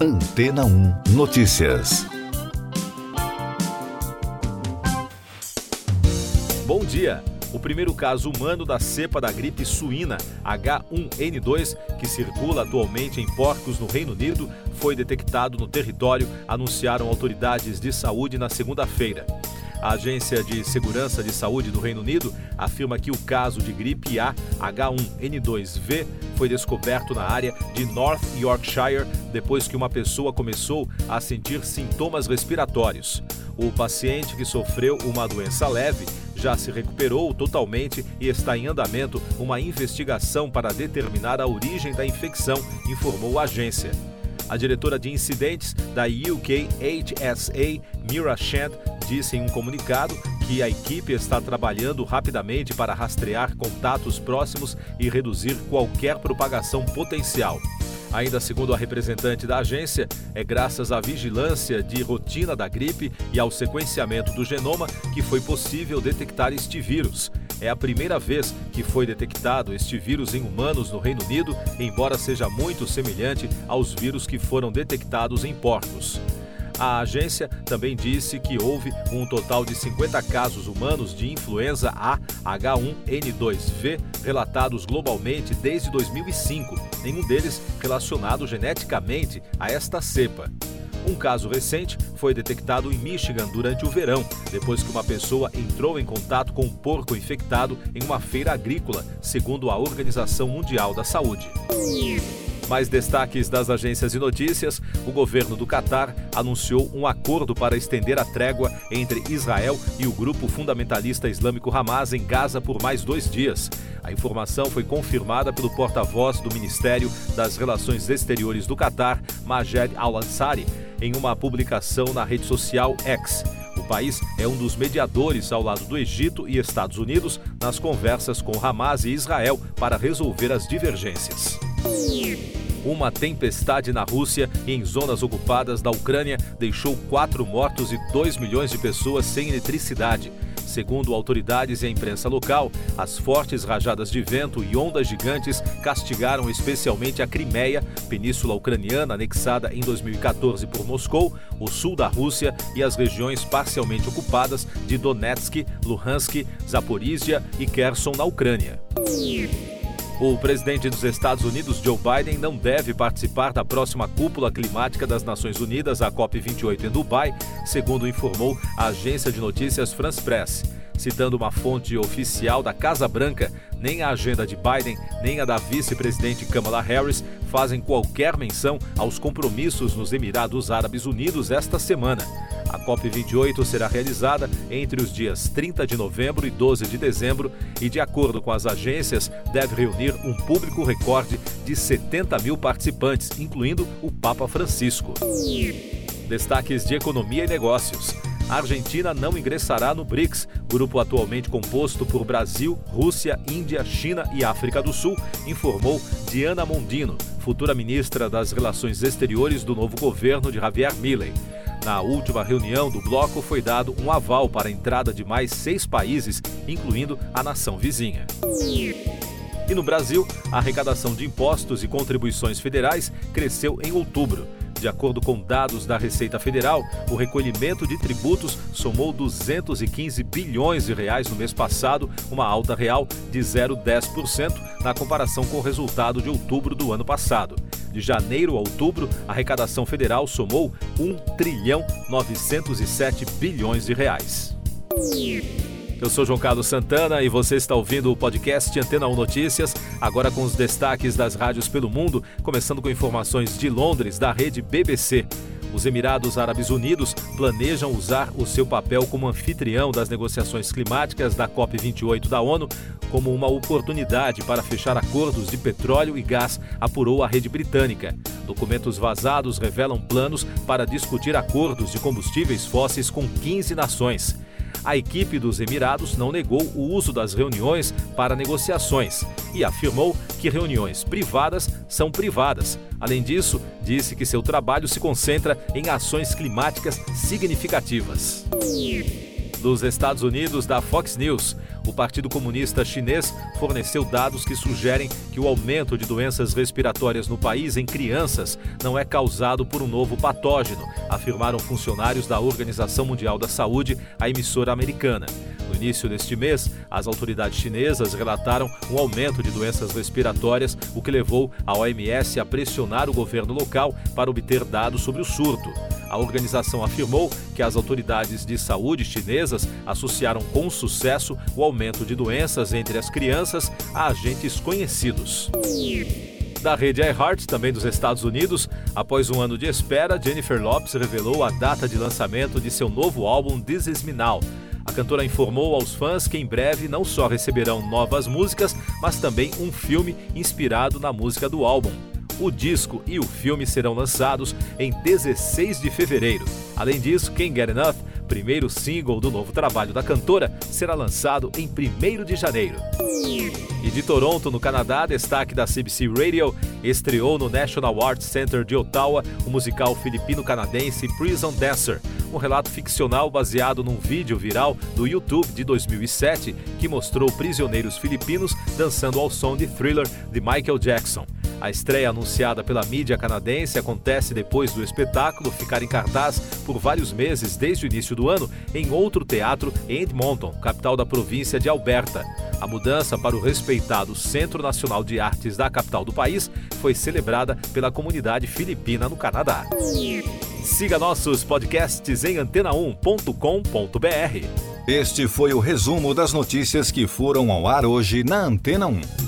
Antena 1 Notícias. Bom dia. O primeiro caso humano da cepa da gripe suína H1N2, que circula atualmente em porcos no Reino Unido, foi detectado no território, anunciaram autoridades de saúde na segunda-feira. A Agência de Segurança de Saúde do Reino Unido afirma que o caso de gripe A H1N2V foi descoberto na área de North Yorkshire depois que uma pessoa começou a sentir sintomas respiratórios. O paciente que sofreu uma doença leve já se recuperou totalmente e está em andamento uma investigação para determinar a origem da infecção, informou a agência. A diretora de incidentes da UK HSA, Mira Shand, disse em um comunicado que a equipe está trabalhando rapidamente para rastrear contatos próximos e reduzir qualquer propagação potencial. Ainda segundo a representante da agência, é graças à vigilância de rotina da gripe e ao sequenciamento do genoma que foi possível detectar este vírus. É a primeira vez que foi detectado este vírus em humanos no Reino Unido, embora seja muito semelhante aos vírus que foram detectados em porcos. A agência também disse que houve um total de 50 casos humanos de influenza A H1N2V relatados globalmente desde 2005, nenhum deles relacionado geneticamente a esta cepa. Um caso recente foi detectado em Michigan durante o verão, depois que uma pessoa entrou em contato com um porco infectado em uma feira agrícola, segundo a Organização Mundial da Saúde. Mais destaques das agências de notícias: o governo do Catar anunciou um acordo para estender a trégua entre Israel e o grupo fundamentalista islâmico Hamas em Gaza por mais dois dias. A informação foi confirmada pelo porta-voz do Ministério das Relações Exteriores do Catar, Majed Al-Ansari, em uma publicação na rede social X. O país é um dos mediadores ao lado do Egito e Estados Unidos nas conversas com Hamas e Israel para resolver as divergências. Uma tempestade na Rússia e em zonas ocupadas da Ucrânia deixou quatro mortos e 2 milhões de pessoas sem eletricidade. Segundo autoridades e a imprensa local, as fortes rajadas de vento e ondas gigantes castigaram especialmente a Crimeia, península ucraniana anexada em 2014 por Moscou, o sul da Rússia e as regiões parcialmente ocupadas de Donetsk, Luhansk, Zaporizhia e Kherson na Ucrânia. O presidente dos Estados Unidos, Joe Biden, não deve participar da próxima cúpula climática das Nações Unidas, a COP28 em Dubai, segundo informou a agência de notícias France Press. Citando uma fonte oficial da Casa Branca, nem a agenda de Biden, nem a da vice-presidente Kamala Harris fazem qualquer menção aos compromissos nos Emirados Árabes Unidos esta semana. A COP28 será realizada entre os dias 30 de novembro e 12 de dezembro e, de acordo com as agências, deve reunir um público recorde de 70 mil participantes, incluindo o Papa Francisco. Destaques de economia e negócios. A Argentina não ingressará no BRICS, grupo atualmente composto por Brasil, Rússia, Índia, China e África do Sul, informou Diana Mondino, futura ministra das Relações Exteriores do novo governo de Javier Milei. Na última reunião do bloco foi dado um aval para a entrada de mais seis países, incluindo a nação vizinha. E no Brasil, a arrecadação de impostos e contribuições federais cresceu em outubro. De acordo com dados da Receita Federal, o recolhimento de tributos somou 215 bilhões de reais no mês passado, uma alta real de 0,10% na comparação com o resultado de outubro do ano passado. De janeiro a outubro, a arrecadação federal somou 1 trilhão 907 bilhões de reais. Eu sou João Carlos Santana e você está ouvindo o podcast Antena 1 Notícias, agora com os destaques das rádios pelo mundo, começando com informações de Londres, da rede BBC. Os Emirados Árabes Unidos planejam usar o seu papel como anfitrião das negociações climáticas da COP28 da ONU como uma oportunidade para fechar acordos de petróleo e gás, apurou a rede britânica. Documentos vazados revelam planos para discutir acordos de combustíveis fósseis com 15 nações. A equipe dos Emirados não negou o uso das reuniões para negociações e afirmou que reuniões privadas são privadas. Além disso, disse que seu trabalho se concentra em ações climáticas significativas. Dos Estados Unidos, da Fox News, o Partido Comunista Chinês forneceu dados que sugerem que o aumento de doenças respiratórias no país em crianças não é causado por um novo patógeno, afirmaram funcionários da Organização Mundial da Saúde à emissora americana. Início deste mês, as autoridades chinesas relataram um aumento de doenças respiratórias, o que levou a OMS a pressionar o governo local para obter dados sobre o surto. A organização afirmou que as autoridades de saúde chinesas associaram com sucesso o aumento de doenças entre as crianças a agentes conhecidos da rede iHeart, também dos Estados Unidos. Após um ano de espera, Jennifer Lopes revelou a data de lançamento de seu novo álbum This Is Me Now. A cantora informou aos fãs que em breve não só receberão novas músicas, mas também um filme inspirado na música do álbum. O disco e o filme serão lançados em 16 de fevereiro. Além disso, Can't Get Enough, primeiro single do novo trabalho da cantora, será lançado em 1 de janeiro. E de Toronto, no Canadá, destaque da CBC Radio, estreou no National Arts Center de Ottawa o musical filipino-canadense Prison Dancer, um relato ficcional baseado num vídeo viral do YouTube de 2007 que mostrou prisioneiros filipinos dançando ao som de Thriller de Michael Jackson. A estreia anunciada pela mídia canadense acontece depois do espetáculo ficar em cartaz por vários meses desde o início do ano em outro teatro em Edmonton, capital da província de Alberta. A mudança para o respeitado Centro Nacional de Artes da capital do país foi celebrada pela comunidade filipina no Canadá. Siga nossos podcasts em antena1.com.br. Este foi o resumo das notícias que foram ao ar hoje na Antena 1.